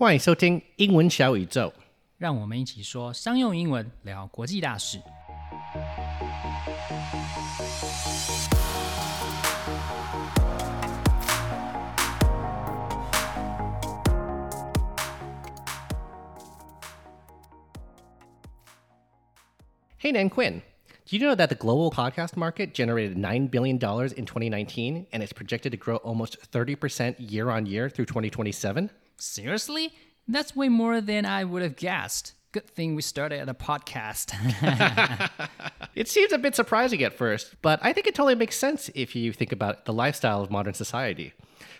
欢迎收听英文小宇宙。让我们一起说商用英文，聊国际大事。Hey, Nan Quinn. Do you know that the global podcast market generated $9 billion in 2019 and it's projected to grow almost 30% year on year through 2027? Seriously? That's way more than I would have guessed. Good thing we started at a podcast. It seems a bit surprising at first, but I think it totally makes sense if you think about the lifestyle of modern society.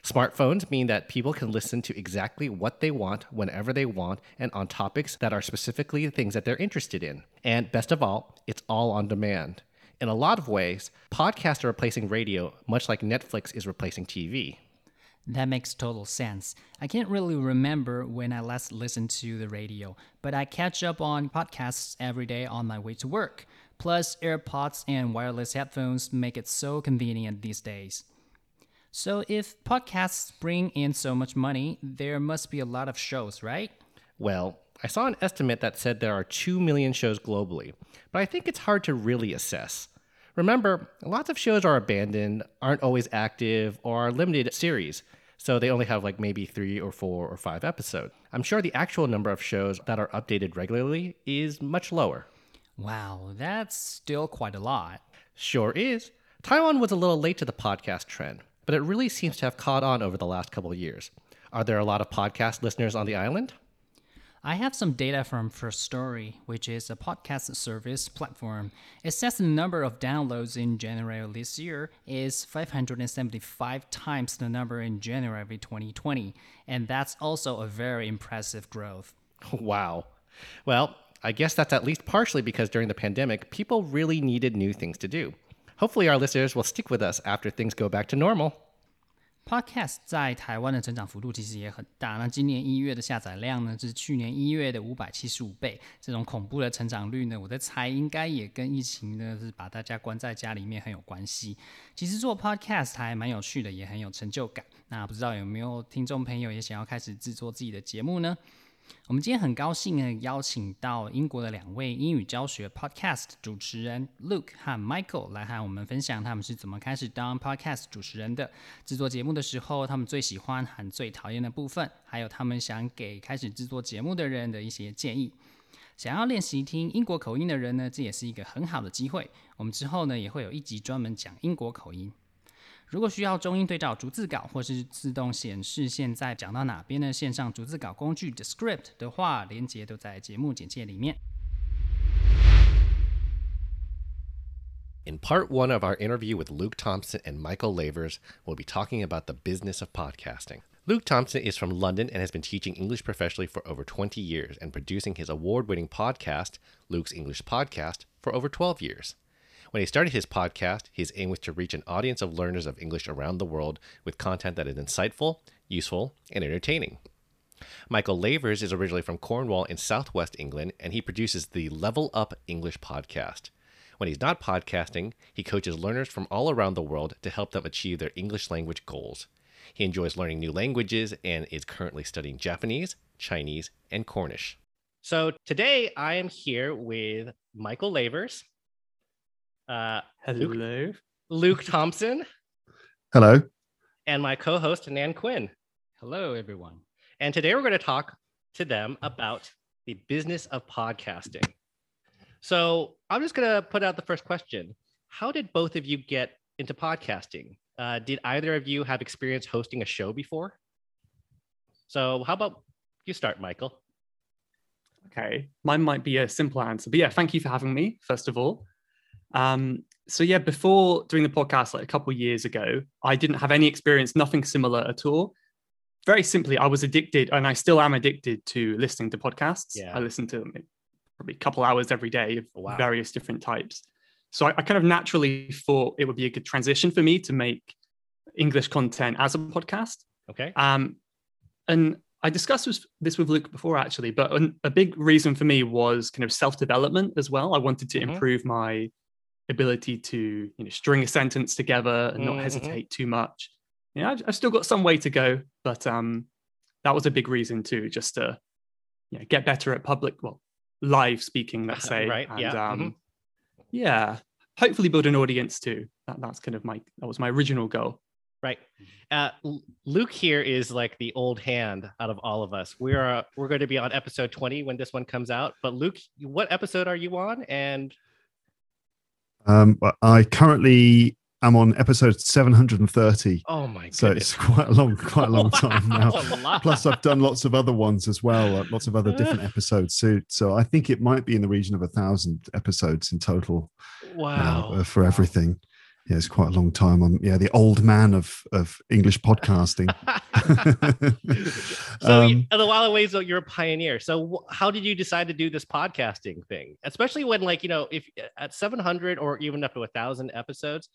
Smartphones mean that people can listen to exactly what they want whenever they want and on topics that are specifically the things that they're interested in. And best of all, it's all on demand. In a lot of ways, podcasts are replacing radio, much like Netflix is replacing TV. That makes total sense. I can't really remember when I last listened to the radio, but I catch up on podcasts every day on my way to work. Plus, AirPods and wireless headphones make it so convenient these days. So, if podcasts bring in so much money, there must be a lot of shows, right? Well, I saw an estimate that said there are 2 million shows globally, but I think it's hard to really assess. Remember, lots of shows are abandoned, aren't always active, or are limited series, so they only have like maybe three or four or five episodes. I'm sure the actual number of shows that are updated regularly is much lower. Wow, that's still quite a lot. Sure is. Taiwan was a little late to the podcast trend, but it really seems to have caught on over the last couple of years. Are there a lot of podcast listeners on the island? I have some data from Firstory, which is a podcast service platform. It says the number of downloads in January this year is 575 times the number in January 2020, and that's also a very impressive growth. Wow. Well, I guess that's at least partially because during the pandemic, people really needed new things to do. Hopefully, our listeners will stick with us after things go back to normal. Podcast 在台湾的成长幅度其实也很大。那今年一月的下载量呢，是去年一月的五百七十五倍。这种恐怖的成长率呢，我在猜应该也跟疫情呢是把大家关在家里面很有关系。其实做 Podcast 还蛮有趣的，也很有成就感。那不知道有没有听众朋友也想要开始制作自己的节目呢？我们今天很高兴呢，邀请到英国的两位英语教学 Podcast 主持人 Luke 和 Michael 来和我们分享他们是怎么开始当 Podcast 主持人的，制作节目的时候他们最喜欢和最讨厌的部分，还有他们想给开始制作节目的人的一些建议。想要练习听英国口音的人呢，这也是一个很好的机会。我们之后呢也会有一集专门讲英国口音。如果需要中英对照逐字稿，或是自动显示现在讲到哪边的线上逐字稿工具 Descript 的话，连接都在节目简介里面。 In part one of our interview with Luke Thompson and Michael Lavers, we'll be talking about the business of podcasting. Luke Thompson is from London and has been teaching English professionally for over 20 years and producing his award winning podcast, Luke's English Podcast, for over 12 years. When he started his podcast, his aim was to reach an audience of learners of English around the world with content that is insightful, useful, and entertaining. Michael Lavers is originally from Cornwall in southwest England, and he produces the Level Up English podcast. When he's not podcasting, he coaches learners from all around the world to help them achieve their English language goals. He enjoys learning new languages and is currently studying Japanese, Chinese, and Cornish. So today I am here with Michael Lavers, uh, Luke, Hello. Luke Thompson, Hello. and my co host, Nan Quinn. Hello, everyone. And today we're going to talk to them about the business of podcasting. So I'm just going to put out the first question How did both of you get into podcasting? Uh, did either of you have experience hosting a show before? So, how about you start, Michael? Okay. Mine might be a simple answer, but yeah, thank you for having me, first of all. Um, so yeah, before doing the podcast like a couple of years ago, I didn't have any experience, nothing similar at all. Very simply, I was addicted, and I still am addicted to listening to podcasts. Yeah. I listen to them probably a couple hours every day of Wow. various different types. So I, I kind of naturally thought it would be a good transition for me to make English content as a podcast. Okay. Um, and I discussed this, this with Luke before, actually, but an, a big reason for me was kind of self development as well. I wanted to Mhm. improve my ability to you know string a sentence together and not Mhm. hesitate too much. You know, I've, I've still got some way to go, but um, that was a big reason too, just to you know, get better at public, well, live speaking, let's say. Right, And, yeah, Um, mhm. yeah. Hopefully build an audience too. That, that's kind of my, that was my original goal. Right. Uh, Luke here is like the old hand out of all of us. We're uh, we're going to be on episode 20 when this one comes out. But Luke, what episode are you on? And Um, but I currently am on episode 730. oh my So it's quite a long, quite a long time now. Wow, a lot. Plus, I've done lots of other ones as well, uh, lots of other different episodes. So, so I think it might be in the region of a thousand episodes in total wow. uh, for everything. Yeah, it's quite a long time. I'm yeah, the old man of of English podcasting. so Um, in a lot of ways though you're a pioneer so how did you decide to do this podcasting thing especially when like you know if at 700 or even up to a thousand episodes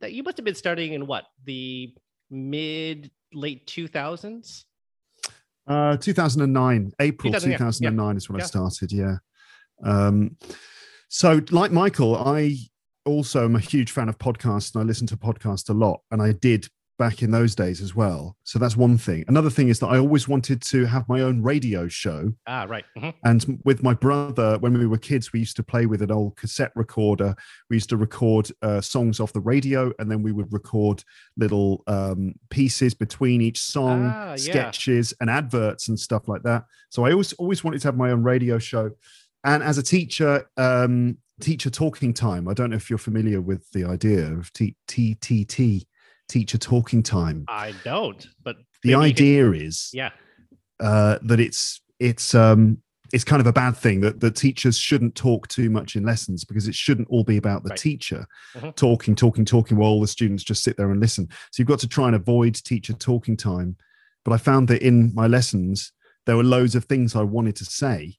that you must have been starting in what the mid late 2000s Uh, 2009, April 2000, yeah, 2009 is when yeah. I started. Yeah. Um, so, like Michael, I also am a huge fan of podcasts and I listen to podcasts a lot. And I did back in those days as well. So, that's one thing. Another thing is that I always wanted to have my own radio show. ah right mhm. And with my brother, when we were kids, we used to play with an old cassette recorder. We used to record uh, songs off the radio, and then we would record little um, pieces between each song, Ah, yeah. sketches, and adverts and stuff like that. So I always always wanted to have my own radio show. And as a teacher, um, teacher talking time. I don't know if you're familiar with the idea of T- TTT, teacher talking time. i don't but The maybe you could- idea is yeah uh, that it's it's um it's kind of a bad thing that the teachers shouldn't talk too much in lessons because it shouldn't all be about the Right. teacher Mhm. talking talking talking while all the students just sit there and listen so you've got to try and avoid teacher talking time but i found that in my lessons there were loads of things i wanted to say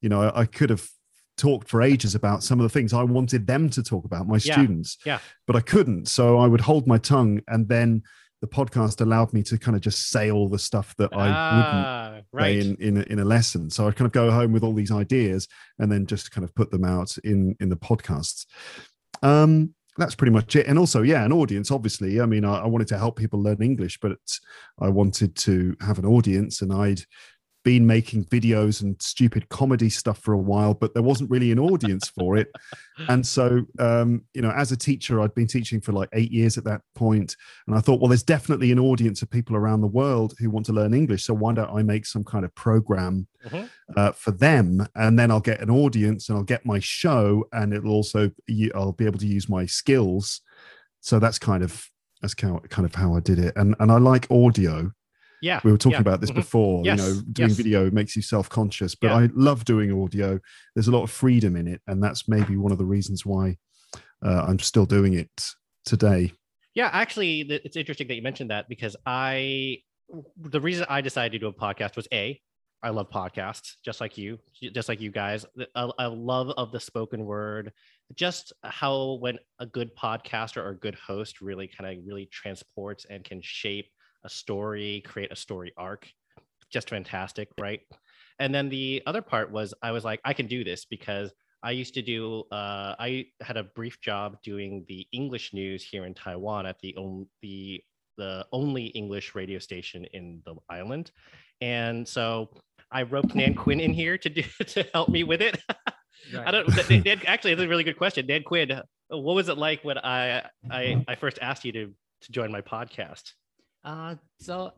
you know i, I could have talked for ages about some of the things i wanted them to talk about my Yeah, students yeah. but i couldn't so i would hold my tongue and then the podcast allowed me to kind of just say all the stuff that i wouldn't ah, say right in in a, in a lesson. So I kind of go home with all these ideas and then just kind of put them out in in the podcasts. Um, that's pretty much it. And also, yeah, an audience. Obviously, I mean, I, I wanted to help people learn English, but I wanted to have an audience, and I'd been making videos and stupid comedy stuff for a while, but there wasn't really an audience for it. And so, um, you know, as a teacher, I'd been teaching for like eight years at that point, and I thought, well, there's definitely an audience of people around the world who want to learn English. So why don't I make some kind of program Mhm. uh, for them, and then I'll get an audience, and I'll get my show, and it'll also I'll be able to use my skills. So that's kind of that's kind of, kind of how I did it, and and I like audio yeah we were talking yeah, about this mhm. before Yes, you know doing yes. video makes you self-conscious but Yeah. i love doing audio there's a lot of freedom in it and that's maybe one of the reasons why uh, i'm still doing it today Yeah, actually, it's interesting that you mentioned that because I, the reason I decided to do a podcast was a, I love podcasts, just like you, just like you guys. A love of the spoken word, just how when a good podcaster or a good host really kind of really transports and can shape a story, create a story arc, just fantastic, right? And then the other part was I was like, I can do this because I used to do. Uh, I had a brief job doing the English news here in Taiwan at the on, the the only English radio station in the island, and so I roped Nan Quinn in here to do to help me with it. I don't. Actually, it's a really good question. Nan Quinn, what was it like when I I, I first asked you to to join my podcast? Uh, so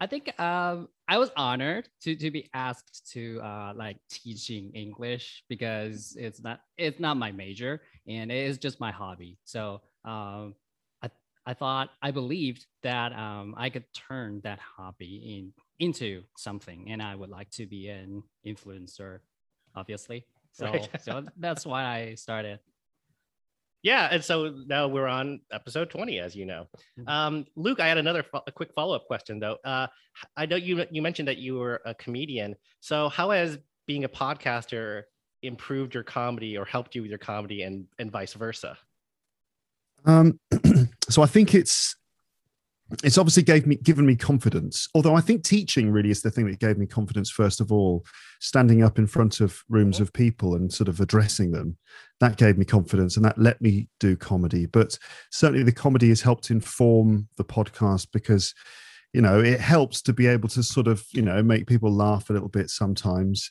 I think um, I was honored to to be asked to uh, like teaching English because it's not it's not my major and it is just my hobby. So um, I I thought I believed that um, I could turn that hobby in into something, and I would like to be an influencer, obviously. So Right. so that's why I started. Yeah, and so now we're on episode 20, as you know. Mhm. Um, Luke, I had another fo- a quick follow up question though. Uh, I know you you mentioned that you were a comedian. So how has being a podcaster improved your comedy or helped you with your comedy, and and vice versa? Um, so I think it's it's obviously gave me given me confidence. Although I think teaching really is the thing that gave me confidence first of all. Standing up in front of rooms Mhm. of people and sort of addressing them, that gave me confidence and that let me do comedy. But certainly the comedy has helped inform the podcast because you know it helps to be able to sort of you know make people laugh a little bit sometimes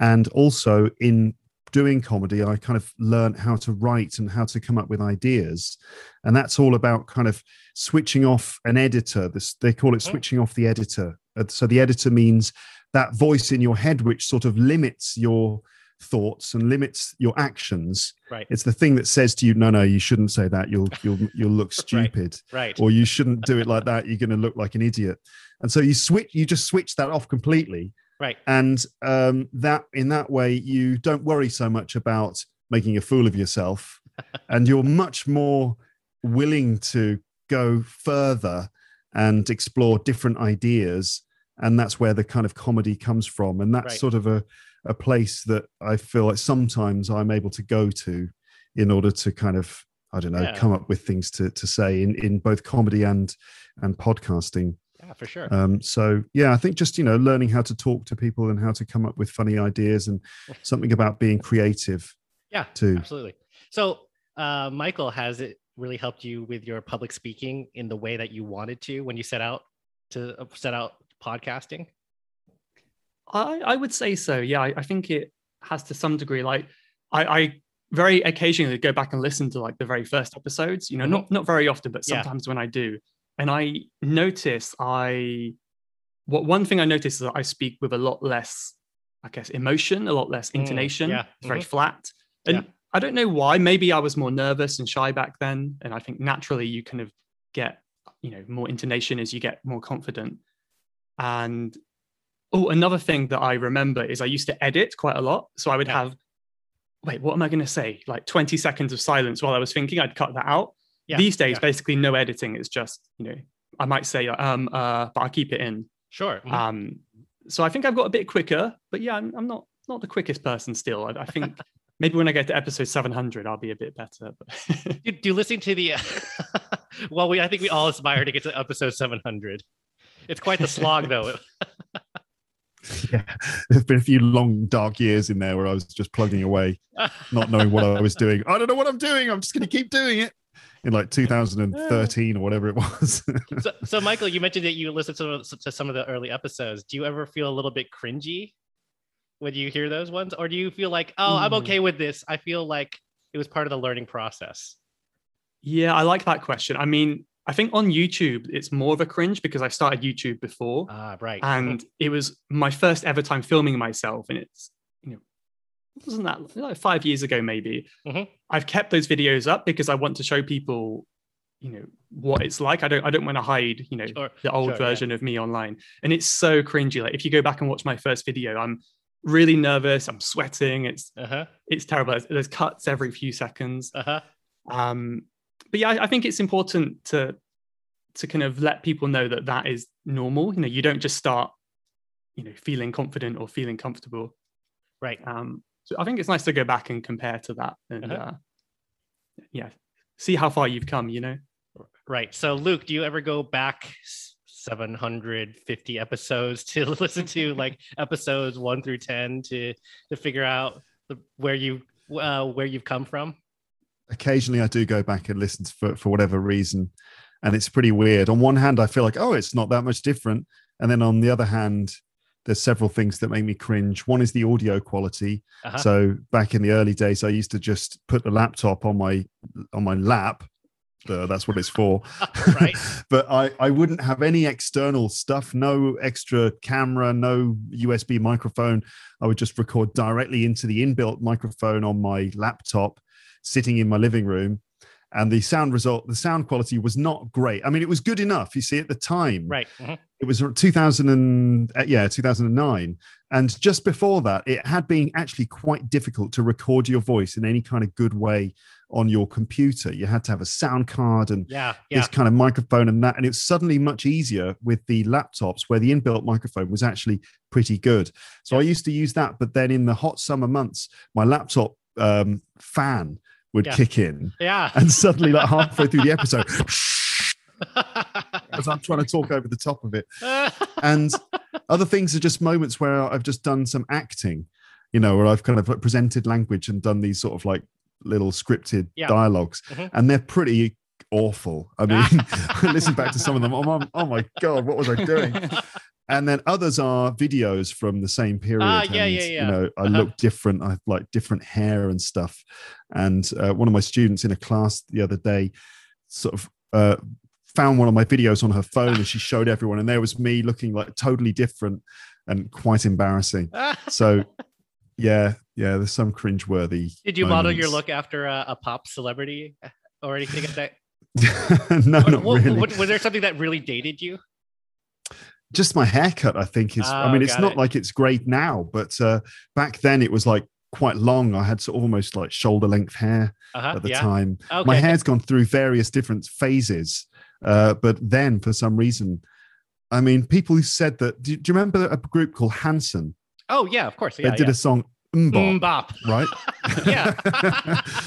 and also in doing comedy i kind of learned how to write and how to come up with ideas and that's all about kind of switching off an editor this they call it Mhm. switching off the editor Uh, so the editor means that voice in your head which sort of limits your thoughts and limits your actions Right. it's the thing that says to you no no you shouldn't say that you'll you'll you'll look Right. stupid Right. or you shouldn't do it like that you're going to look like an idiot and so you switch you just switch that off completely Right. and um, that in that way you don't worry so much about making a fool of yourself and you're much more willing to go further and explore different ideas and that's where the kind of comedy comes from and that's Right. sort of a, a place that i feel like sometimes i'm able to go to in order to kind of i don't know Yeah. come up with things to, to say in, in both comedy and and podcasting Yeah, for sure. um, so yeah, I think just you know learning how to talk to people and how to come up with funny ideas and something about being creative yeah. too. Absolutely. So, uh, Michael, has it really helped you with your public speaking in the way that you wanted to when you set out to uh, set out podcasting? I, I would say so. Yeah, I, I think it has to some degree. Like I, I very occasionally go back and listen to like the very first episodes. You know, Mhm. not not very often, but Yeah. sometimes when I do, and I notice I what one thing I notice is that I speak with a lot less, I guess, emotion, a lot less Mm, intonation. yeah, It's very mhm. flat, and Yeah. I don't know why. Maybe I was more nervous and shy back then, and I think naturally you kind of get you know more intonation as you get more confident. And oh, another thing that I remember is I used to edit quite a lot, so I would Yeah. have wait, what am I going to say? Like 20 seconds of silence while I was thinking. I'd cut that out. Yeah. These days, yeah. basically no editing. It's just you know I might say um uh, but I keep it in. Sure. Mhm. Um, so I think I've got a bit quicker, but yeah, I'm, I'm not not the quickest person still. I, I think maybe when I get to episode 700, I'll be a bit better. But do, do you listen to the? well, we I think we all aspire to get to episode seven hundred. It's quite the slog, though. Yeah, there's been a few long dark years in there where I was just plugging away, not knowing what I was doing. I don't know what I'm doing. I'm just going to keep doing it. In like 2013 or whatever it was. so, so, Michael, you mentioned that you listened to, to some of the early episodes. Do you ever feel a little bit cringy when you hear those ones, or do you feel like, oh, I'm Mm. okay with this? I feel like it was part of the learning process. yeah, I like that question. I mean, I think on YouTube it's more of a cringe because I started YouTube before. Ah, right. and it was my first ever time filming myself and it's you know it wasn't that like five years ago maybe Mhm. i've kept those videos up because i want to show people you know what it's like i don't i don't want to hide you know Sure, the old sure, yeah. version of me online and it's so cringy like if you go back and watch my first video i'm really nervous i'm sweating it's Uh huh. it's terrible there's, there's cuts every few seconds Uh huh. um but yeah I, I think it's important to to kind of let people know that that is normal you know you don't just start you know feeling confident or feeling comfortable Right. um so i think it's nice to go back and compare to that and Uh-huh. uh yeah see how far you've come you know Right. So, Luke, do you ever go back 750 episodes to listen to like episodes one through 10 to to figure out the, where you uh, where you've come from? Occasionally, I do go back and listen to, for for whatever reason, and it's pretty weird. On one hand, I feel like, oh, it's not that much different, and then on the other hand, there's several things that make me cringe. One is the audio quality. Uh-huh. So back in the early days, I used to just put the laptop on my on my lap. Uh, that's what it's for. Right. but I, I wouldn't have any external stuff, no extra camera, no USB microphone. I would just record directly into the inbuilt microphone on my laptop, sitting in my living room. And the sound result, the sound quality was not great. I mean, it was good enough. You see, at the time, right. Mhm. it was 2000 and uh, yeah 2009 and just before that it had been actually quite difficult to record your voice in any kind of good way on your computer you had to have a sound card and Yeah. Yeah. this kind of microphone and that and it was suddenly much easier with the laptops where the inbuilt microphone was actually pretty good so i used to use that but then in the hot summer months my laptop um, fan would Yeah. kick in Yeah. and suddenly like halfway through the episode as i'm trying to talk over the top of it and other things are just moments where I've just done some acting, you know, where I've kind of presented language and done these sort of like little scripted Yeah. dialogues, Mhm. and they're pretty awful. I mean, I listen back to some of them. Oh oh my god, what was I doing? And then others are videos from the same period. Ah, yeah, and, yeah, yeah. You know, I Uh-huh. look different. I have like different hair and stuff. And uh, one of my students in a class the other day sort of uh, found one of my videos on her phone and she showed everyone, and there was me looking like totally different and quite embarrassing. So, yeah, yeah, there's some cringeworthy. Did you model your look after a, a pop celebrity or anything like that? no, Or- not wa- really. wa- was there something that really dated you? Just my haircut i think is i Oh, mean it's not it. like it's great now but uh back then it was like quite long i had sort of almost like shoulder length hair Uh-huh. at the yeah. time Okay. my hair's gone through various different phases uh but then for some reason i mean people who said that do, do you remember a group called hanson Oh yeah, of course. they did yeah. a song MMMBop, bop. right Yeah.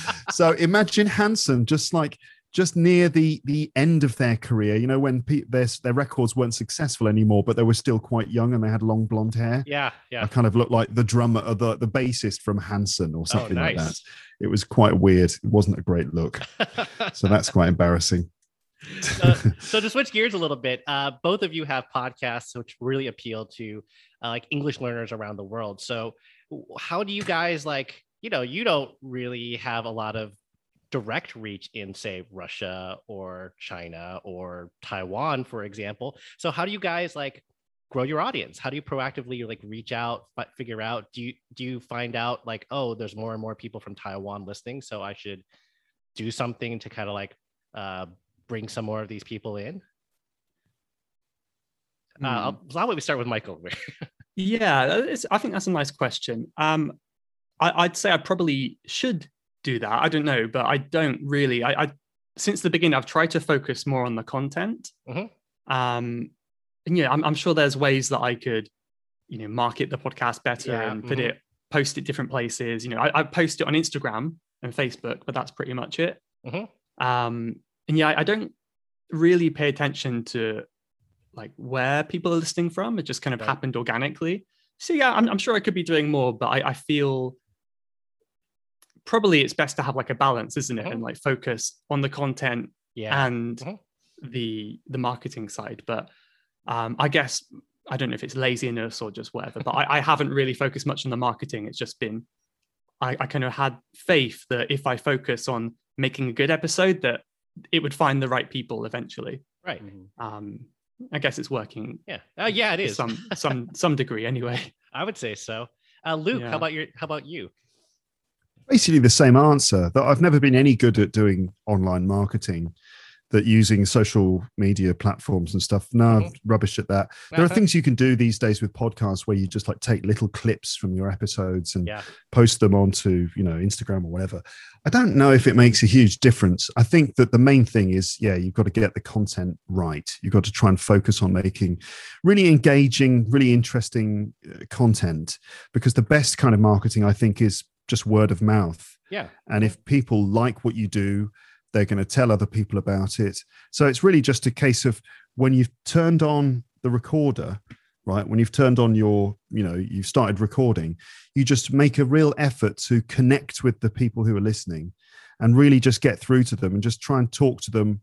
so imagine Hanson just like just near the the end of their career, you know, when pe- their their records weren't successful anymore, but they were still quite young and they had long blonde hair. Yeah, yeah. I kind of looked like the drummer or the the bassist from Hanson or something like that. Oh. It was quite weird. It wasn't a great look, so that's quite embarrassing. uh, so to switch gears a little bit, uh, both of you have podcasts which really appeal to uh, like English learners around the world. So how do you guys like? You know, you don't really have a lot of direct reach in say Russia or China or Taiwan, for example. So how do you guys like grow your audience? How do you proactively like reach out, fi- figure out? Do you do you find out like oh, there's more and more people from Taiwan listening, so I should do something to kind of like uh, bring some more of these people in? Uh, Hmm. I'll, so we start with Michael? Yeah, I think that's a nice question. Um, I, I'd say I probably should do that. I don't know, but I don't really. I, I since the beginning, I've tried to focus more on the content. Mhm. Um, and yeah, I'm, I'm sure there's ways that I could, you know, market the podcast better Yeah, and put mhm. it, post it different places. You know, I, I post it on Instagram and Facebook, but that's pretty much it. Mhm. Um, and yeah, I, I don't really pay attention to like where people are listening from. It just kind of Right. happened organically. So yeah, I'm, I'm sure I could be doing more, but I, I feel probably it's best to have like a balance, isn't it? Mhm. And like focus on the content yeah. and Mhm. the the marketing side. But um, I guess I don't know if it's laziness or just whatever. But I, I haven't really focused much on the marketing. It's just been I, I kind of had faith that if I focus on making a good episode, that it would find the right people eventually. right. Um, I guess it's working Yeah. Uh, yeah, it is. some some some degree anyway. I would say so. Uh, Luke, Yeah. how about your? How about you? Basically the same answer that I've never been any good at doing online marketing, that using social media platforms and stuff. No, I'm rubbish at that. There are Uh-huh. things you can do these days with podcasts where you just like take little clips from your episodes and Yeah. post them onto, you know, Instagram or whatever. I don't know if it makes a huge difference. I think that the main thing is, yeah, you've got to get the content right. You've got to try and focus on making really engaging, really interesting uh, content because the best kind of marketing, I think, is just word of mouth. Yeah. And if people like what you do, they're going to tell other people about it. So it's really just a case of when you've turned on the recorder, right? When you've turned on your, you know, you've started recording, you just make a real effort to connect with the people who are listening and really just get through to them and just try and talk to them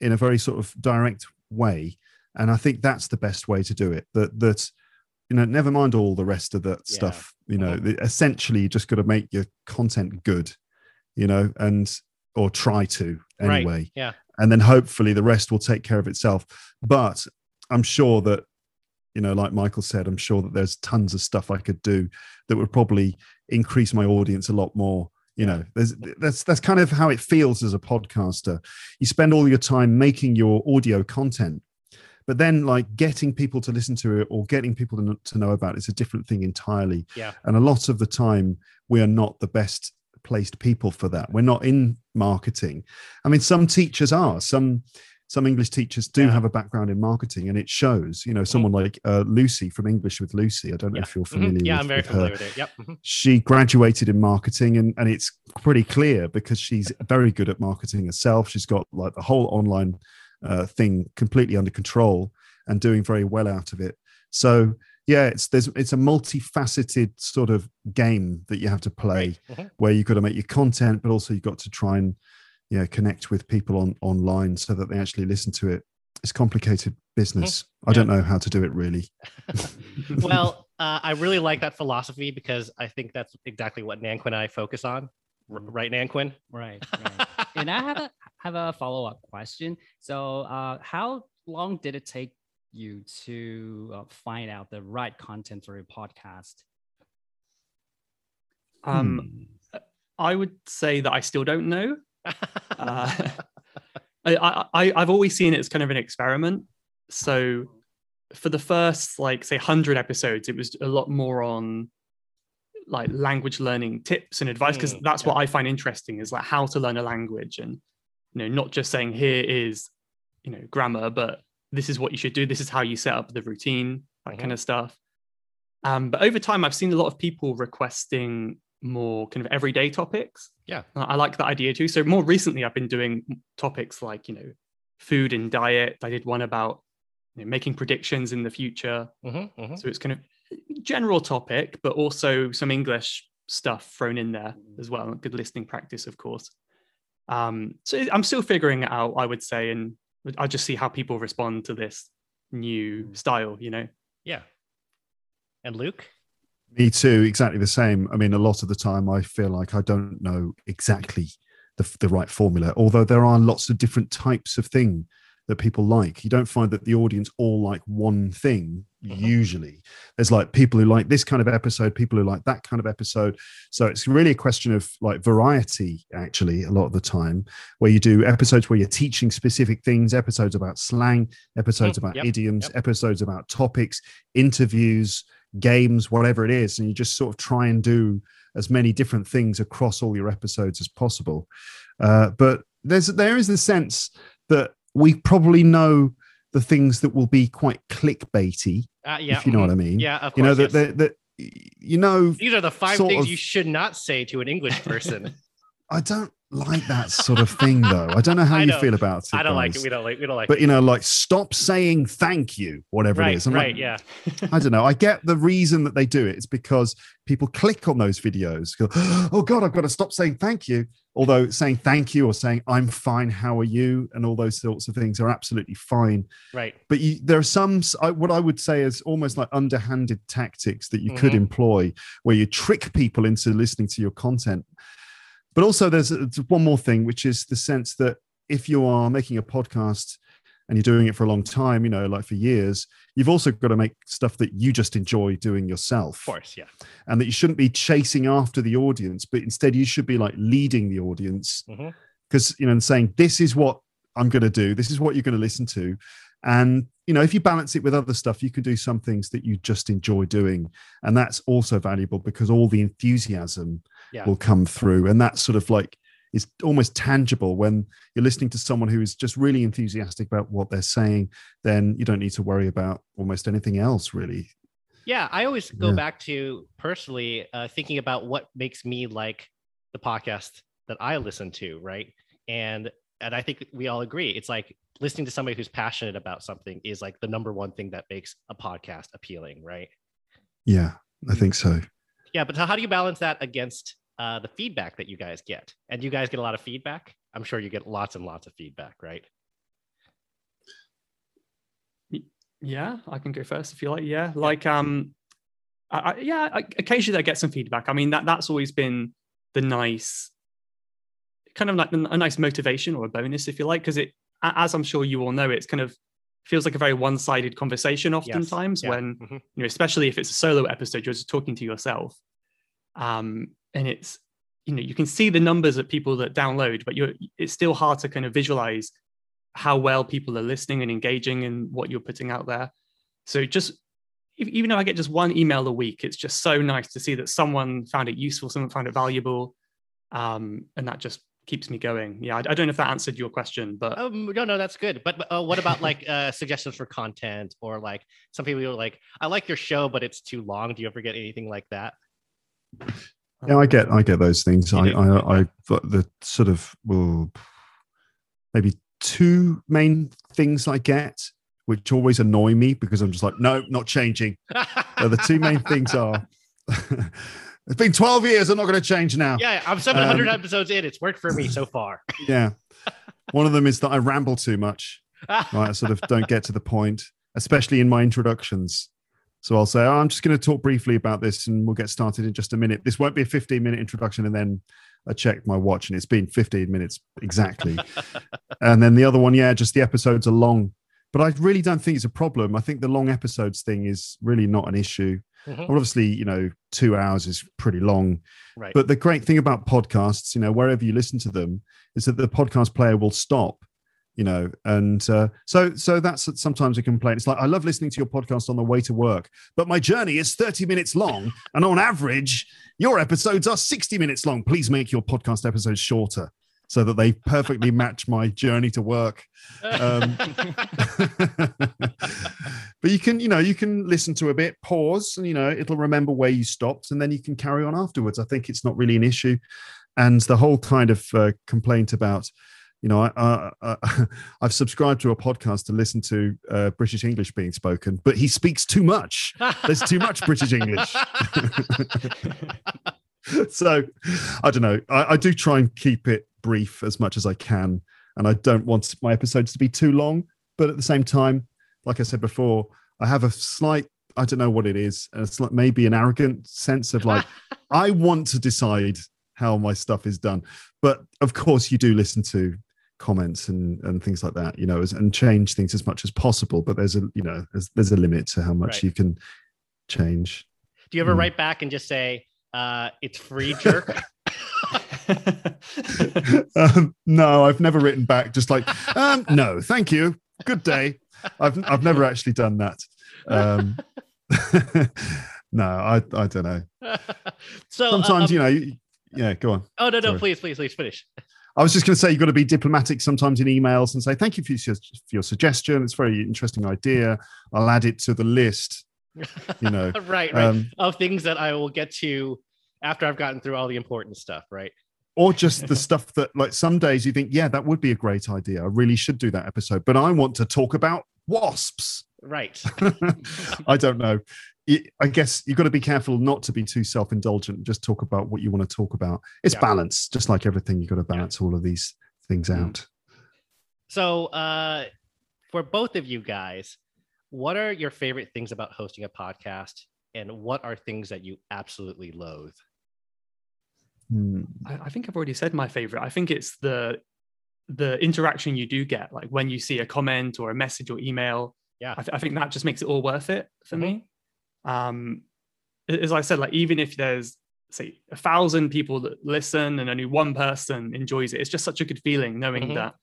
in a very sort of direct way. And I think that's the best way to do it. That, that, you know, never mind all the rest of that Yeah. stuff, you know, uh-huh. the- essentially you just got to make your content good, you know, and, or try to Right. anyway Yeah. and then hopefully the rest will take care of itself but i'm sure that you know like michael said i'm sure that there's tons of stuff i could do that would probably increase my audience a lot more you know there's that's that's kind of how it feels as a podcaster you spend all your time making your audio content but then like getting people to listen to it or getting people to, to know about it's a different thing entirely Yeah. and a lot of the time we are not the best placed people for that we're not in marketing i mean some teachers are some some english teachers do Yeah. have a background in marketing and it shows you know someone like uh, lucy from english with lucy i don't know Yeah. if you're Mhm. familiar Yeah, with, I'm very with her familiar with it. Yep. Mhm. she graduated in marketing and, and it's pretty clear because she's very good at marketing herself she's got like the whole online uh, thing completely under control and doing very well out of it so yeah it's there's it's a multifaceted sort of game that you have to play Right. Mhm. where you've got to make your content but also you've got to try and yeah connect with people on online so that they actually listen to it. It's complicated business. I don't know how to do it really. well, uh, I really like that philosophy because I think that's exactly what Nanquin and I focus on. R- right, Nanquin? Right. right. And I have a have a follow up question. So, uh, how long did it take you to uh, find out the right content for your podcast? Um, I would say that I still don't know. Uh, I, I, I've always seen it as kind of an experiment. So for the first, like, say, 100 episodes, it was a lot more on like language learning tips and advice because Mm, that's yeah. what I find interesting is like how to learn a language and you know not just saying here is you know grammar but this is what you should do this is how you set up the routine that Mhm. kind of stuff um, but over time I've seen a lot of people requesting more kind of everyday topics Yeah. I like that idea too so more recently I've been doing topics like you know food and diet I did one about you know, making predictions in the future Mhm, mhm. so it's kind of general topic, but also some English stuff thrown in there as well. Good listening practice, of course. Um, so I'm still figuring it out, I would say, and I'll just see how people respond to this new style, you know. Yeah. And Luke? Me too, exactly the same. I mean, a lot of the time I feel like I don't know exactly the, the right formula, although there are lots of different types of thing that people like. You don't find that the audience all like one thing Mhm. usually. There's like people who like this kind of episode, people who like that kind of episode. So it's really a question of like variety, actually, a lot of the time, where you do episodes where you're teaching specific things, episodes about slang, episodes Mm, about yep, idioms, yep. episodes about topics, interviews, games, whatever it is, and you just sort of try and do as many different things across all your episodes as possible. Uh, but there's there is the sense that we probably know the things that will be quite clickbaity, Uh, yeah. if you know what I mean. Yeah, of course. you know that that that you know These are the five things of- you should not say to an English person. I don't like that sort of thing though. I don't know how you feel about it. I don't like it. We don't like. We don't like. But it. you know, like stop saying thank you, whatever it right, is. I'm right, like, yeah. I don't know. I get the reason that they do it. It's because people click on those videos. Go, oh God, I've got to stop saying thank you. Although saying thank you or saying I'm fine, how are you, and all those sorts of things are absolutely fine. Right. But you, there are some I- what I would say is almost like underhanded tactics that you could Mhm. employ, where you trick people into listening to your content. But also, there's one more thing, which is the sense that if you are making a podcast and you're doing it for a long time, you know, like for years, you've also got to make stuff that you just enjoy doing yourself. Of course. Yeah. And that you shouldn't be chasing after the audience, but instead you should be like leading the audience mm-hmm. because, you know, and saying, this is what I'm going to do, this is what you're going to listen to. And, you know, if you balance it with other stuff, you can do some things that you just enjoy doing. And that's also valuable because all the enthusiasm Yeah. will come through. And that's sort of like, is almost tangible when you're listening to someone who is just really enthusiastic about what they're saying then you don't need to worry about almost anything else really Yeah, I always go Yeah. back to personally uh, thinking about what makes me like the podcast that I listen to, right? And and I think we all agree it's like listening to somebody who's passionate about something is like the number one thing that makes a podcast appealing, right? yeah i think so Yeah, but how do you balance that against uh, the feedback that you guys get? And you guys get a lot of feedback. I'm sure you get lots and lots of feedback, right? Yeah, I can go first if you like. Yeah, like um, I, I, yeah, I, occasionally I get some feedback. I mean that that's always been the nice, kind of like a nice motivation or a bonus if you like, because it, as I'm sure you all know, it's kind of feels like a very one-sided conversation Yes, oftentimes yeah, when mhm. you know, especially if it's a solo episode, you're just talking to yourself. Um, and it's, you know, you can see the numbers of people that download, but you're it's still hard to kind of visualize how well people are listening and engaging in what you're putting out there. So just even though I get just one email a week, it's just so nice to see that someone found it useful, someone found it valuable. Um, and that just keeps me going. Yeah, I, I don't know if that answered your question, but Um, no, no, that's good. But, but uh, what about like uh, suggestions for content or like some people are like, I like your show, but it's too long. Do you ever get anything like that? Yeah i get i get those things You i do? i i the sort of well maybe two main things i get which always annoy me because i'm just like no not changing the two main things are It's been 12 years. I'm not going to change now. Yeah, I'm 700 Um, episodes in. It's worked for me so far. Yeah. One of them is that I ramble too much. Right. I sort of don't get to the point, especially in my introductions. So I'll say, oh, I'm just going to talk briefly about this and we'll get started in just a minute. This won't be a 15 minute introduction. And then I checked my watch and it's been 15 minutes exactly. and then the other one, yeah, just the episodes are long. But I really don't think it's a problem. I think the long episodes thing is really not an issue. Mhm. Obviously, you know, two hours is pretty long. Right. But the great thing about podcasts, you know, wherever you listen to them, is that the podcast player will stop, you know, and uh, so so that's sometimes a complaint. It's like I love listening to your podcast on the way to work, but my journey is thirty minutes long, and on average, your episodes are sixty minutes long. Please make your podcast episodes shorter so that they perfectly match my journey to work. Um, but you can, you know, you can listen to a bit, pause, and you know, it'll remember where you stopped, and then you can carry on afterwards. I think it's not really an issue. And the whole kind of uh, complaint about, you know, I, I, I've subscribed to a podcast to listen to uh, British English being spoken, but he speaks too much. There's too much British English. so I don't know. I, I do try and keep it brief as much as I can, and I don't want my episodes to be too long. But at the same time, like I said before, I have a slight I don't know what it is. It's like maybe an arrogant sense of like I want to decide how my stuff is done. But of course, you do listen to comments and and things like that, you know, as, and change things as much as possible. But there's a you know there's, there's a limit to how much Right. you can change. Do you ever Mm. write back and just say, uh, it's free jerk? um, no, I've never written back. Just like, um, no, thank you. Good day. I've I've never actually done that. Um, no, I I don't know. so Sometimes um, you know. you- Yeah, go on. Oh no, no, sorry. please, please, please finish. I was just going to say you've got to be diplomatic sometimes in emails and say thank you for your, for your suggestion. It's a very interesting idea. I'll add it to the list. You know, right, right. um, of things that I will get to after I've gotten through all the important stuff, right? or just the stuff that like some days you think, yeah, that would be a great idea. I really should do that episode, but I want to talk about wasps. Right. I don't know. Y- I guess you've got to be careful not to be too self-indulgent. Just talk about what you want to talk about. It's Yeah. balance, just like everything. You've got to balance all of these things Mm. out. So, uh, for both of you guys, what are your favorite things about hosting a podcast, and what are things that you absolutely loathe? Hmm. I, I think I've already said my favorite. I think it's the the interaction you do get, like when you see a comment or a message or email. Yeah. I, th- I think that just makes it all worth it for Mhm. me. Um, as I said, like even if there's say a thousand people that listen and only one person enjoys it, it's just such a good feeling knowing Mhm. that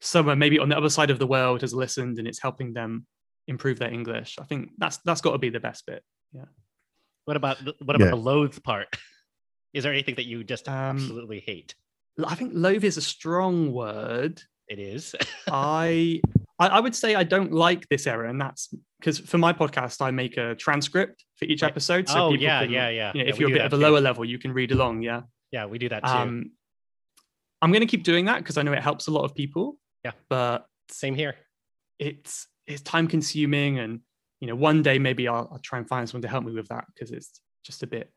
someone maybe on the other side of the world has listened and it's helping them improve their English. I think that's that's got to be the best bit. Yeah. What about the- what about Yeah. the loathe part? Is there anything that you just Um, absolutely hate? I think loathe is a strong word. It is. I, I I would say I don't like this error, and that's because for my podcast I make a transcript for each Right. episode. So oh people yeah, can, yeah, yeah. You know, Yeah, if you're a bit of a too. lower level, you can read along. Yeah. Yeah, we do that too. Um, I'm going to keep doing that because I know it helps a lot of people. Yeah. But Same here. it's it's time consuming, and you know, one day maybe I'll, I'll try and find someone to help me with that because it's just a bit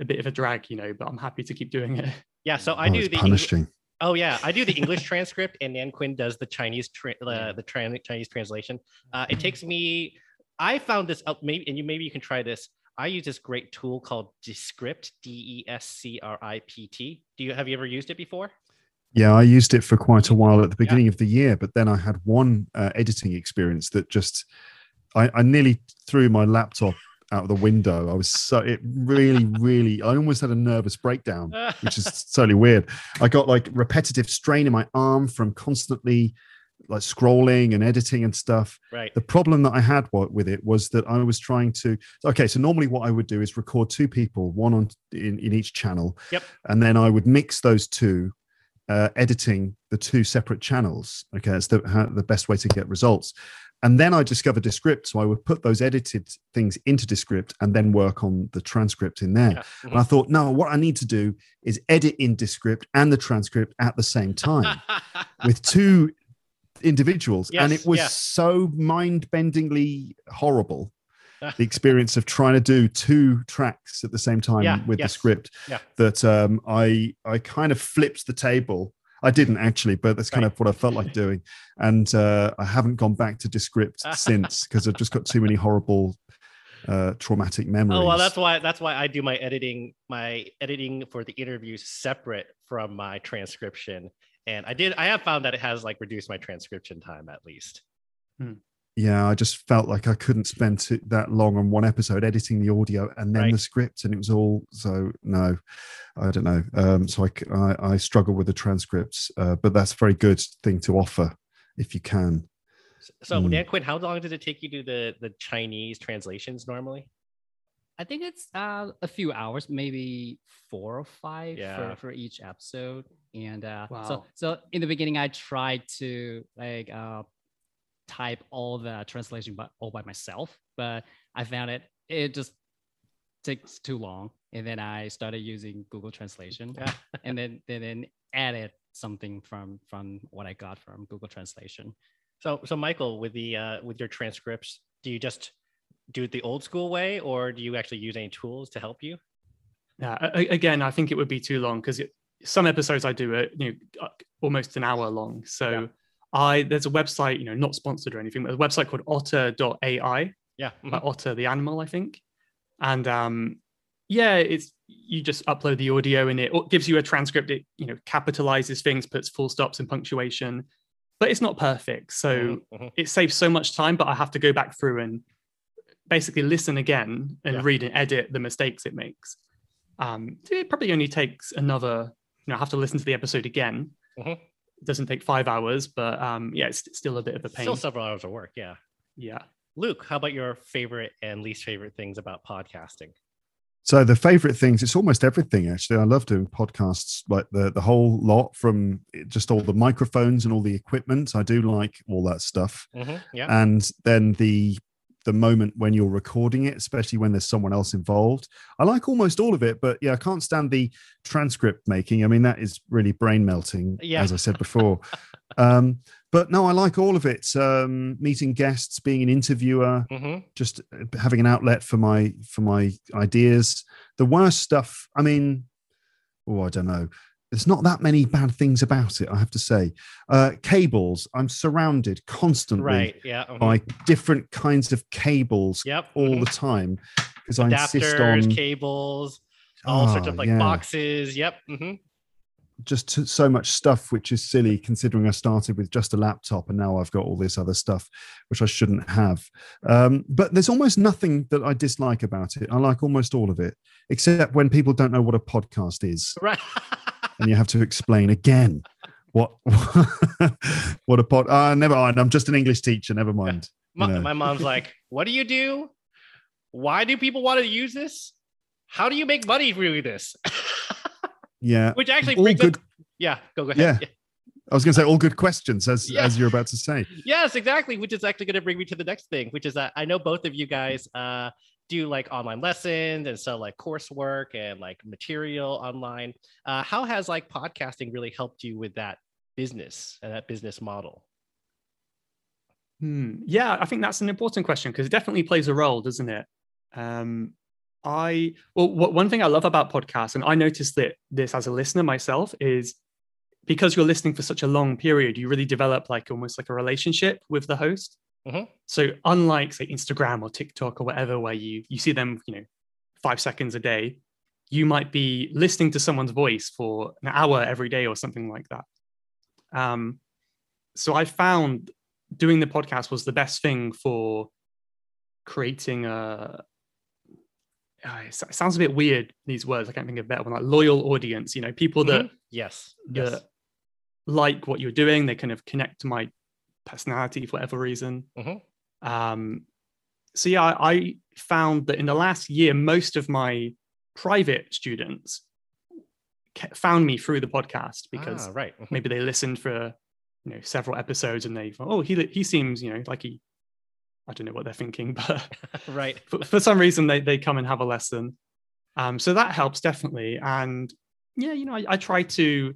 a bit of a drag, you know. But I'm happy to keep doing it. Yeah, so I Oh, do the Engli- punishing. Oh yeah, I do the English transcript, and Nan Quinn does the Chinese tra- uh, the tran- Chinese translation. Uh, it takes me. I found this out, maybe, and you maybe you can try this. I use this great tool called Descript, D E S C R I P T. Do you have you ever used it before? Yeah, I used it for quite a while at the beginning of the year, but then I had one uh, editing experience that just I, I nearly threw my laptop out of the window. I was so it really, really I almost had a nervous breakdown, which is totally weird. I got like repetitive strain in my arm from constantly like scrolling and editing and stuff. right. The problem that I had with it was that I was trying to. Okay, so normally what I would do is record two people, one on in, in each channel, Yep. and then I would mix those two, uh, editing the two separate channels. Okay, that's the how, the best way to get results. And then I discovered Descript, so I would put those edited things into Descript and then work on the transcript in there. Yeah. And I thought, no, what I need to do is edit in Descript and the transcript at the same time with two individuals and it was so mind-bendingly horrible the experience of trying to do two tracks at the same time Yeah, with Descript Yeah. that um, I I kind of flipped the table. I didn't actually, but that's kind Right. of what I felt like doing. And uh, I haven't gone back to Descript since because I've just got too many horrible, uh, traumatic memories. Oh well, that's why that's why I do my editing my editing for the interviews separate from my transcription. And I did I have found that it has like reduced my transcription time at least. Yeah, I just felt like I couldn't spend too, that long on one episode editing the audio and then Right. the script, and it was all so no, I don't know. Um, so I struggle with the transcripts, uh, but that's a very good thing to offer if you can. So Mm. Dan Quinn, how long does it take you to do the the Chinese translations normally? I think it's uh, a few hours, maybe four or five Yeah. for, for each episode. And uh, so, Wow. so in the beginning, I tried to like uh, type all the translation but all by myself, but I found it it just takes too long. And then I started using Google Translation, Yeah. and then then, then added something from from what I got from Google Translation. So so Michael, with the uh with your transcripts, do you just do it the old school way or do you actually use any tools to help you? Yeah. a- a- Again, I think it would be too long because some episodes I do are you know uh, almost an hour long. So Yeah. I there's a website, you know, not sponsored or anything, but a website called otter.ai, Yeah. mhm. like Otter the animal, I think. And um yeah, it's you just upload the audio and it gives you a transcript. It you know capitalizes things, puts full stops and punctuation, but it's not perfect. So Mhm, mhm. it saves so much time, but I have to go back through and basically listen again and Yeah. read and edit the mistakes it makes. Um, it probably only takes another, you know, I have to listen to the episode again. Mhm. It doesn't take five hours, but um, yeah, it's still a bit of a pain. Still several hours of work, yeah. yeah. Luke, how about your favorite and least favorite things about podcasting? So the favorite things, it's almost everything actually. I love doing podcasts, like the the whole lot from just all the microphones and all the equipment. I do like all that stuff. Mhm, Yeah. and then the the moment when you're recording it especially when there's someone else involved. I like almost all of it but yeah i can't stand the transcript making. I mean that is really brain melting Yeah. as i said before. Um but no i like all of it. Um meeting guests being an interviewer hmm just uh, having an outlet for my for my ideas. The worst stuff i mean oh i don't know there's not that many bad things about it i have to say uh cables i'm surrounded constantly Right. Yeah. mhm. by different kinds of cables Yep. all mhm. the time because I insist Adapters, on cables, all sorts Ah, of like yeah. boxes. Yep. hmm just so much stuff which is silly considering I started with just a laptop and now I've got all this other stuff which I shouldn't have. Um, but there's almost nothing that I dislike about it. I like almost all of it, except when people don't know what a podcast is Right. And you have to explain again what what a pod. Ah, never mind. I'm just an English teacher. Never mind. my, know. my mom's like, "What do you do? Why do people want to use this? How do you make money through this?" Yeah. Which actually all brings good. up. Yeah. Go go ahead. Yeah. I was going to say all good questions, as Yeah. as you're about to say. Yes, exactly. Which is actually going to bring me to the next thing, which is that I know both of you guys uh, do like online lessons and sell like coursework and like material online. Uh, how has like podcasting really helped you with that business and that business model? Hmm. Yeah, I think that's an important question because it definitely plays a role, doesn't it? Um, I well, wh- one thing I love about podcasts, and I noticed that this as a listener myself, is because you're listening for such a long period, you really develop like almost like a relationship with the host. Mhm. So unlike say Instagram or TikTok or whatever, where you you see them, you know, five seconds a day, you might be listening to someone's voice for an hour every day or something like that. Um, so I found doing the podcast was the best thing for creating a uh, it sounds a bit weird these words i can't think of a better one like loyal audience you know people that Mhm. Yes. Yes. that like what you're doing they kind of connect to my personality for whatever reason Mhm. um so yeah I, found that in the last year most of my private students found me through the podcast because Ah, right. Mhm. maybe they listened for you know several episodes and they thought, oh he he seems you know like he I don't know what they're thinking but right. for, for some reason they, they come and have a lesson um so that helps definitely and yeah you know I, I try to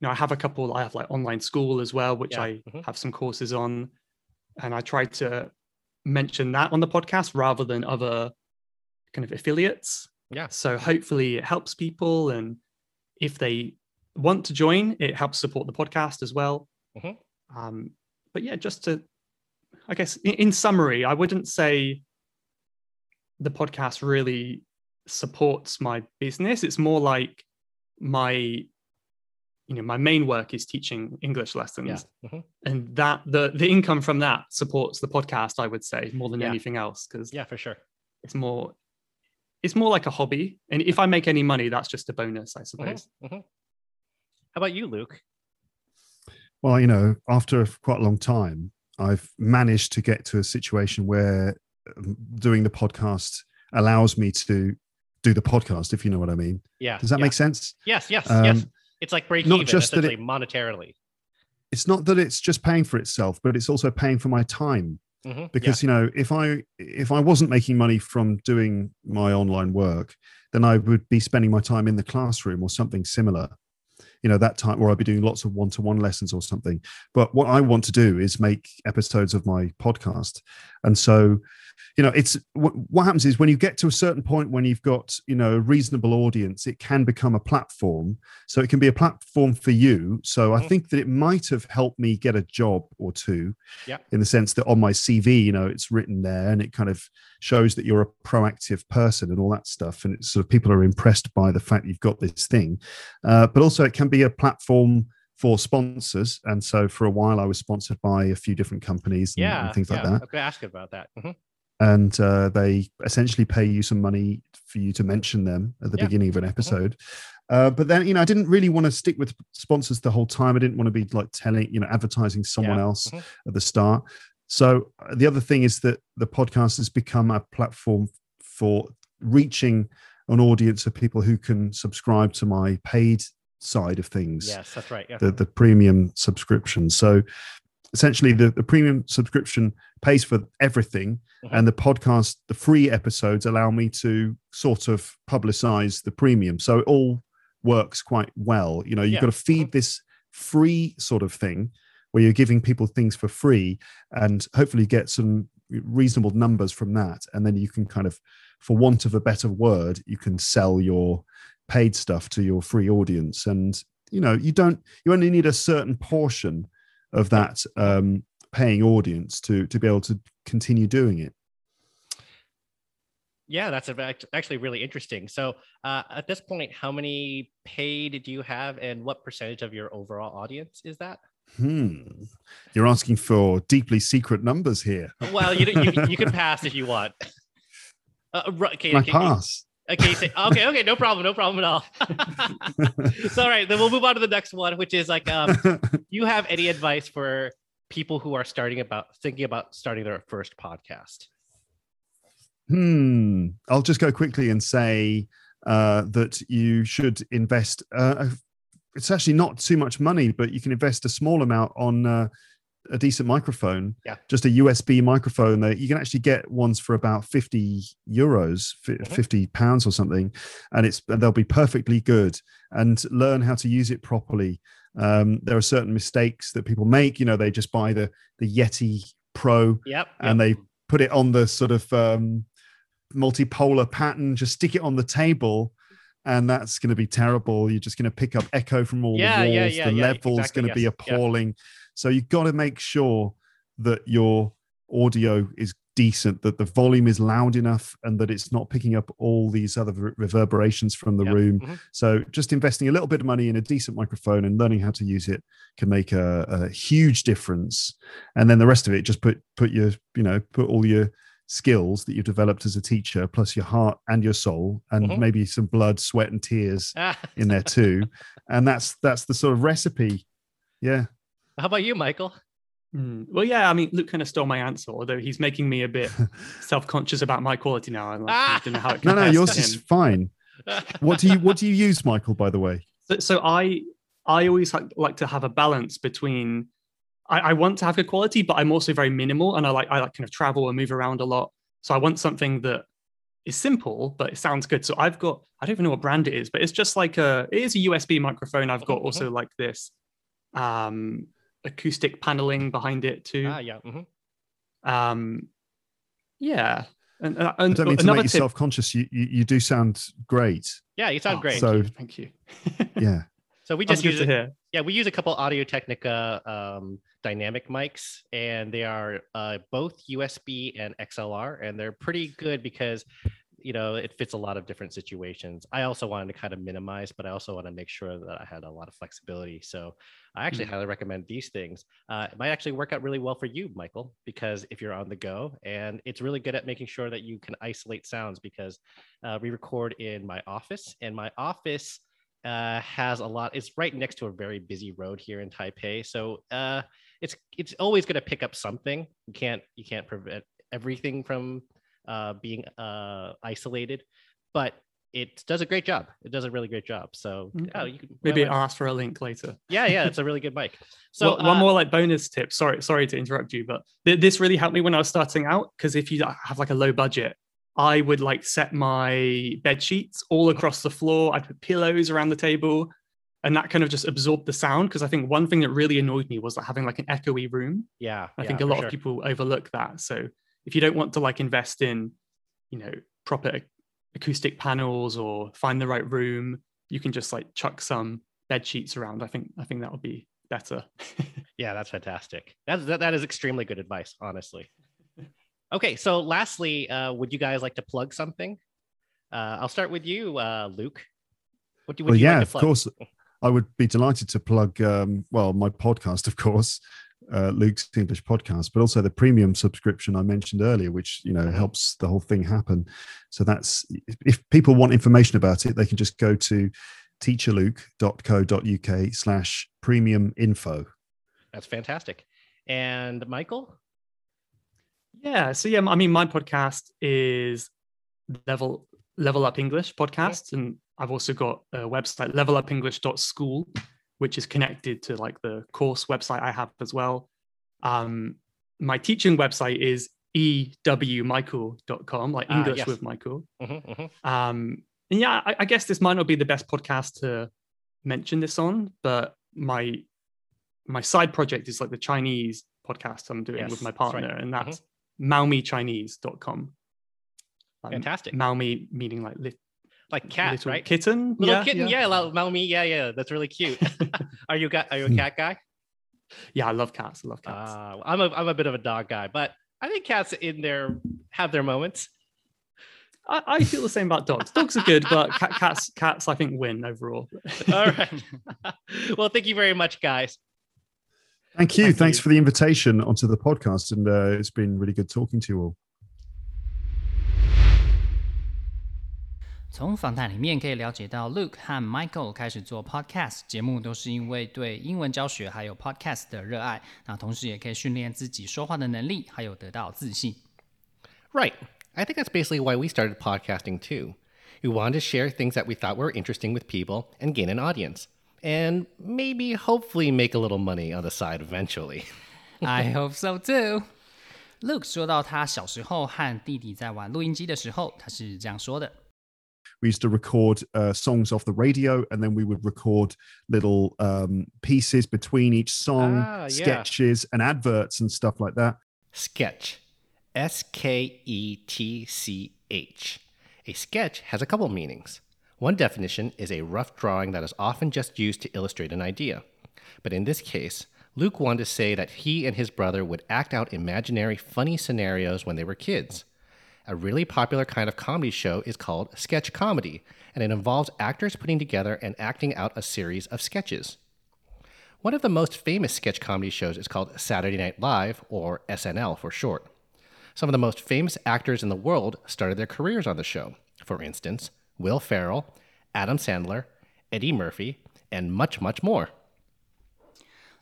you know I have a couple I have like online school as well which Yeah, I mhm. have some courses on and I try to mention that on the podcast rather than other kind of affiliates. Yeah. So hopefully it helps people. And if they want to join, it helps support the podcast as well. Mhm. Um, but yeah, just to, I guess, in, in summary, I wouldn't say the podcast really supports my business. It's more like my, you know, my main work is teaching English lessons Yeah. Mhm. and that the the income from that supports the podcast i would say more than Yeah. anything else because Yeah, for sure. it's more it's more like a hobby and if i make any money that's just a bonus i Mhm, suppose mhm. How about you, Luke? Well, you know, after quite a long time, I've managed to get to a situation where um, doing the podcast allows me to do the podcast, if you know what I mean. Yeah. Does that yeah. make sense? Yes, yes, Um, yes. It's like break not even, just that it- monetarily. It's not that it's just paying for itself, but it's also paying for my time. Mhm, because you know if i if i wasn't making money from doing my online work then i would be spending my time in the classroom or something similar you know that time where i'd be doing lots of one-to-one lessons or something. But what i want to do is make episodes of my podcast. And so you know it's what, what happens is when you get to a certain point when you've got you know a reasonable audience it can become a platform. So it can be a platform for you. So i Mhm. think that it might have helped me get a job or two Yeah. in the sense that on my cv you know it's written there and it kind of shows that you're a proactive person and all that stuff. And it's sort of people are impressed by the fact you've got this thing. Uh, but also it can be a platform for sponsors and so for a while i was sponsored by a few different companies and, Yeah. and things like that I'm going to ask about that. Mhm. and uh, they essentially pay you some money for you to mention them at the Yeah. beginning of an episode. Uh, but then, you know, I didn't really want to stick with sponsors the whole time. I didn't want to be like telling, you know, advertising someone Yeah. else Mhm. at the start. So uh, the other thing is that the podcast has become a platform for reaching an audience of people who can subscribe to my paid side of things Yes, that's right. Yeah. the, the premium subscription. So essentially, the, the premium subscription pays for everything, Mhm. and the podcast, the free episodes, allow me to sort of publicize the premium. So it all works quite well. You know, you've Yeah. got to feed this free sort of thing where you're giving people things for free and hopefully get some reasonable numbers from that and then you can kind of for want of a better word you can sell your paid stuff to your free audience and you know you don't you only need a certain portion of that um paying audience to to be able to continue doing it Yeah, that's actually really interesting. So, uh, at this point, how many paid do you have, and what percentage of your overall audience is that? hmm you're asking for deeply secret numbers here Well, you you, you can pass if you want. Uh, okay, Can I okay, pass okay, so- okay, okay, no problem, no problem at all. so, all right, then we'll move on to the next one, which is like, um, do you have any advice for people who are starting about thinking about starting their first podcast? Hmm. I'll just go quickly and say uh, that you should invest. Uh, it's actually not too much money, but you can invest a small amount on uh, a decent microphone. Yeah. Just a USB microphone that you can actually get ones for about 50 euros, Mhm. 50 pounds or something. And it's, and they'll be perfectly good and learn how to use it properly. Um, there are certain mistakes that people make. You know, they just buy the, the Yeti Pro Yep. and they put it on the sort of um, multipolar pattern, just stick it on the table, and that's going to be terrible. You're just going to pick up echo from all Yeah, the walls. yeah, the yeah, level's exactly, going to be yes, yeah. appalling. So you've got to make sure that your audio is decent, that the volume is loud enough, and that it's not picking up all these other re- reverberations from the room. mhm. So just investing a little bit of money in a decent microphone and learning how to use it can make a, a huge difference. And then the rest of it, just put put your you know put all your skills that you've developed as a teacher, plus your heart and your soul, and Mhm. maybe some blood, sweat, and tears Ah, in there too. and that's that's the sort of recipe. Yeah. how about you, Michael? Hmm. Well, yeah, I mean, Luke kind of stole my answer, although he's making me a bit self-conscious about my quality now. I'm like, I don't know how it No, no, yours is fine. What do you what do you use, Michael? By the way. So, so I I always like, like to have a balance between I, I want to have good quality, but I'm also very minimal and I like I like kind of travel and move around a lot. So I want something that is simple, but it sounds good. So I've got I don't even know what brand it is, but it's just like a it is a USB microphone. I've got Mhm, also like this um acoustic paneling behind it too. ah, yeah. mhm. Um Yeah. And, uh, I don't mean to another make you tip. self-conscious. You, you you do sound great. Yeah, you sound Oh, great. So- Thank you. Yeah. So we just use hear. Yeah, we use a couple Audio Technica um, dynamic mics, and they are uh, both USB and XLR, and they're pretty good because you know it fits a lot of different situations. I also wanted to kind of minimize, but I also want to make sure that I had a lot of flexibility. So I actually highly recommend these things. Uh, it might actually work out really well for you, Michael, because if you're on the go, and it's really good at making sure that you can isolate sounds because uh, we record in my office, and my office uh, has a lot. It's right next to a very busy road here in Taipei, so uh, it's it's always going to pick up something. You can't you can't prevent everything from uh, being uh, isolated, but it does a great job. It does a really great job. So Okay. you can, Maybe well, I'll ask for a link later. yeah, yeah, it's a really good mic. So So one uh, more like bonus tip. Sorry, sorry to interrupt you, but th- this really helped me when I was starting out because if you have like a low budget, I would like set my bed sheets all across the floor. I'd put pillows around the table, and that kind of just absorbed the sound. Because I think one thing that really annoyed me was like having like an echoey room. yeah, I yeah, think a lot sure. of people overlook that. So if you don't want to like invest in, you know, proper acoustic panels or find the right room, you can just like chuck some bed sheets around. I think I think that would be better. Yeah, that's fantastic. That's that, that is extremely good advice, honestly. Okay, so lastly, uh, would you guys like to plug something? Uh, I'll start with you, uh, Luke. What do would well, you yeah, like to plug? of course. I would be delighted to plug, um, well, my podcast, of course, uh, Luke's English podcast, but also the premium subscription I mentioned earlier, which you know helps the whole thing happen. So that's if people want information about it, they can just go to teacherluke.co.uk slash premium info. That's fantastic. And Michael, Yeah. So yeah, I mean, my podcast is level level up English podcast, and I've also got a website levelupenglish.school, which is connected to like the course website I have as well. Um, my teaching website is ewmichael.com, like Ah, English yes. with Michael. Mhm, mhm. Um, and yeah, I, I guess this might not be the best podcast to mention this on, but my my side project is like the Chinese podcast I'm doing Yes, with my that's right. partner, and Mhm. that's maomichinese.com. Um, Fantastic. Maomi meaning like lit, like cat, little right? kitten. Little kitten, yeah, yeah Maomi, yeah, yeah. That's really cute. are you got? Are you a cat guy? yeah, I love cats. I love cats. Uh, I'm a I'm a bit of a dog guy, but I think cats in there have their moments. I, I feel the same about dogs. Dogs are good, but cat, cats cats I think win overall. All right. well, thank you very much, guys. Thank you. Thank Thanks you. for the invitation onto the podcast. And uh, it's been really good talking to you all. 从访谈里面可以了解到，Luke 和 Michael 开始做 podcast 节目，都是因为对英文教学还有 podcast 的热爱。那同时也可以训练自己说话的能力，还有得到自信。 Right. I think that's basically why we started podcasting too. We wanted to share things that we thought were interesting with people and gain an audience. And maybe, hopefully, make a little money on the side eventually. I hope so too. Luke 说到他小时候和弟弟在玩录音机的时候，他是这样说的。 we used to record uh, songs off the radio and then we would record little um, pieces between each song Ah, yeah. sketches and adverts and stuff like that Sketch. S K E T C H. A sketch has a couple meanings. one definition is a rough drawing that is often just used to illustrate an idea. But in this case, Luke wanted to say that he and his brother would act out imaginary funny scenarios when they were kids. A really popular kind of comedy show is called sketch comedy, and it involves actors putting together and acting out a series of sketches. One of the most famous sketch comedy shows is called Saturday Night Live, or SNL for short. Some of the most famous actors in the world started their careers on the show. For instance, Will Ferrell, Adam Sandler, Eddie Murphy, and much, much more.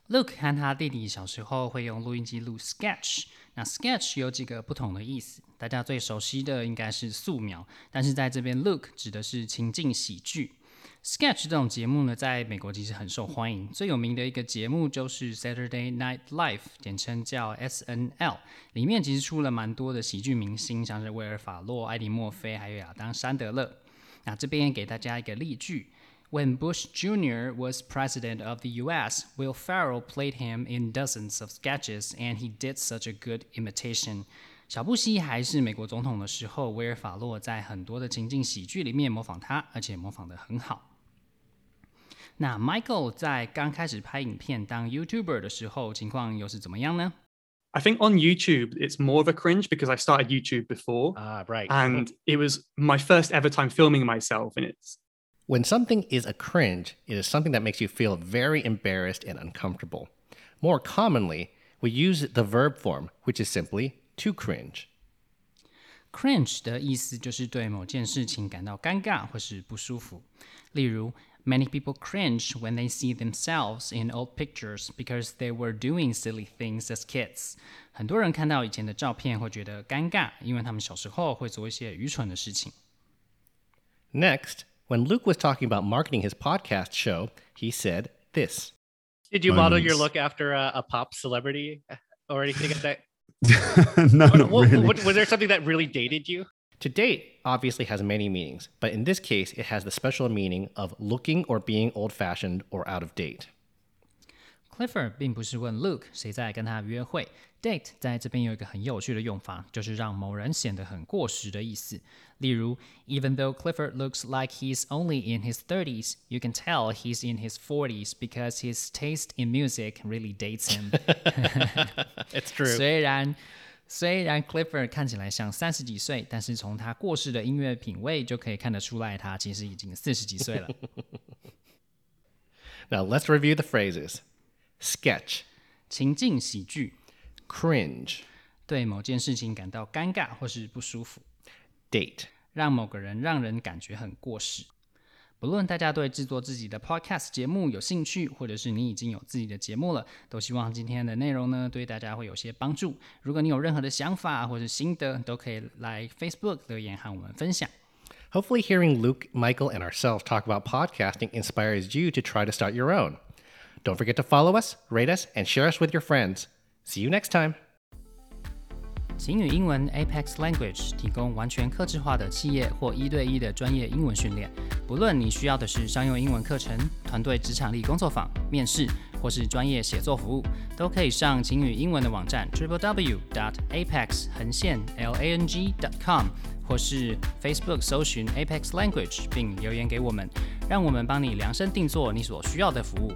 Luke 和他弟弟小时候会用录音机录 sketch。那 sketch 有几个不同的意思，大家最熟悉的应该是素描，但是在这边 Luke 指的是情境喜剧。Sketch 这种节目呢，在美国其实很受欢迎，最有名的一个节目就是 Saturday Night Live，简称叫 SNL。里面其实出了蛮多的喜剧明星，像是威尔·法洛、艾迪·墨菲，还有亚当·山德勒。那这边也给大家一个例句。When Bush Jr. was president of the US, Will Ferrell played him in dozens of sketches, and he did such a good imitation. 小布希还是美国总统的时候，威尔法洛在很多的情境喜剧里面模仿他，而且模仿的很好。那 Michael 在刚开始拍影片当 YouTuber 的时候，情况又是怎么样呢？ I think on YouTube, it's more of a cringe because I started YouTube before. Ah, right. and it was my first ever time filming myself. And it's When something is a cringe, it is something that makes you feel very embarrassed and uncomfortable. More commonly, we use the verb form, which is simply to cringe. Cringe 的意思就是对某件事情感到尴尬或是不舒服。例如 ，Many people cringe when they see themselves in old pictures because they were doing silly things as kids。很多人看到以前的照片会觉得尴尬，因为他们小时候会做一些愚蠢的事情。 Next, when Luke was talking about marketing his podcast show, he said this. Did you model model your your look after a, a pop celebrity or anything like that? no, not Wa- really. wa- was there something that really dated you? To date obviously has many meanings, but in this case, it has the special meaning of looking or being old fashioned or out of date. Clifford 并不是问 Luke 谁在跟他约会，date 在这边有一个很有趣的用法，就是让某人显得很过时的意思。例如，Even though Clifford looks like he's only in his thirties, you can tell he's in his forties because his taste in music really dates him 。 It's true. 虽然 虽然 Clifford 看起来像三十几岁，但是从他过世的音乐品味就可以看得出来，他其实已经四十几岁了。Now let's review the phrases sketch, 情境喜剧，cringe, 对某件事情感到尴尬或是不舒服。date. 让某个人让人感觉很过时。不论大家对制作自己的 podcast 节目有兴趣，或者是你已经有自己的节目了，都希望今天的内容呢对大家会有些帮助。如果你有任何的想法或是心得，都可以来 Facebook 留言和我们分享。 Hopefully, hearing Luke, Michael, and ourselves talk about podcasting inspires you to try to start your own. Don't forget to follow us, rate us, and share us with your friends. See you next time. 晴雨英文 Apex Language 提供完全客制化的企业或一对一的专业英文训练。不论你需要的是商用英文课程、团队职场力工作坊、面试，或是专业写作服务，都可以上晴雨英文的网站 triple w dot apex 横线 l a n g dot com，或是 Facebook 搜寻 Apex Language 并留言给我们，让我们帮你量身定做你所需要的服务，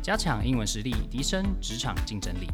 加强英文实力，提升职场竞争力。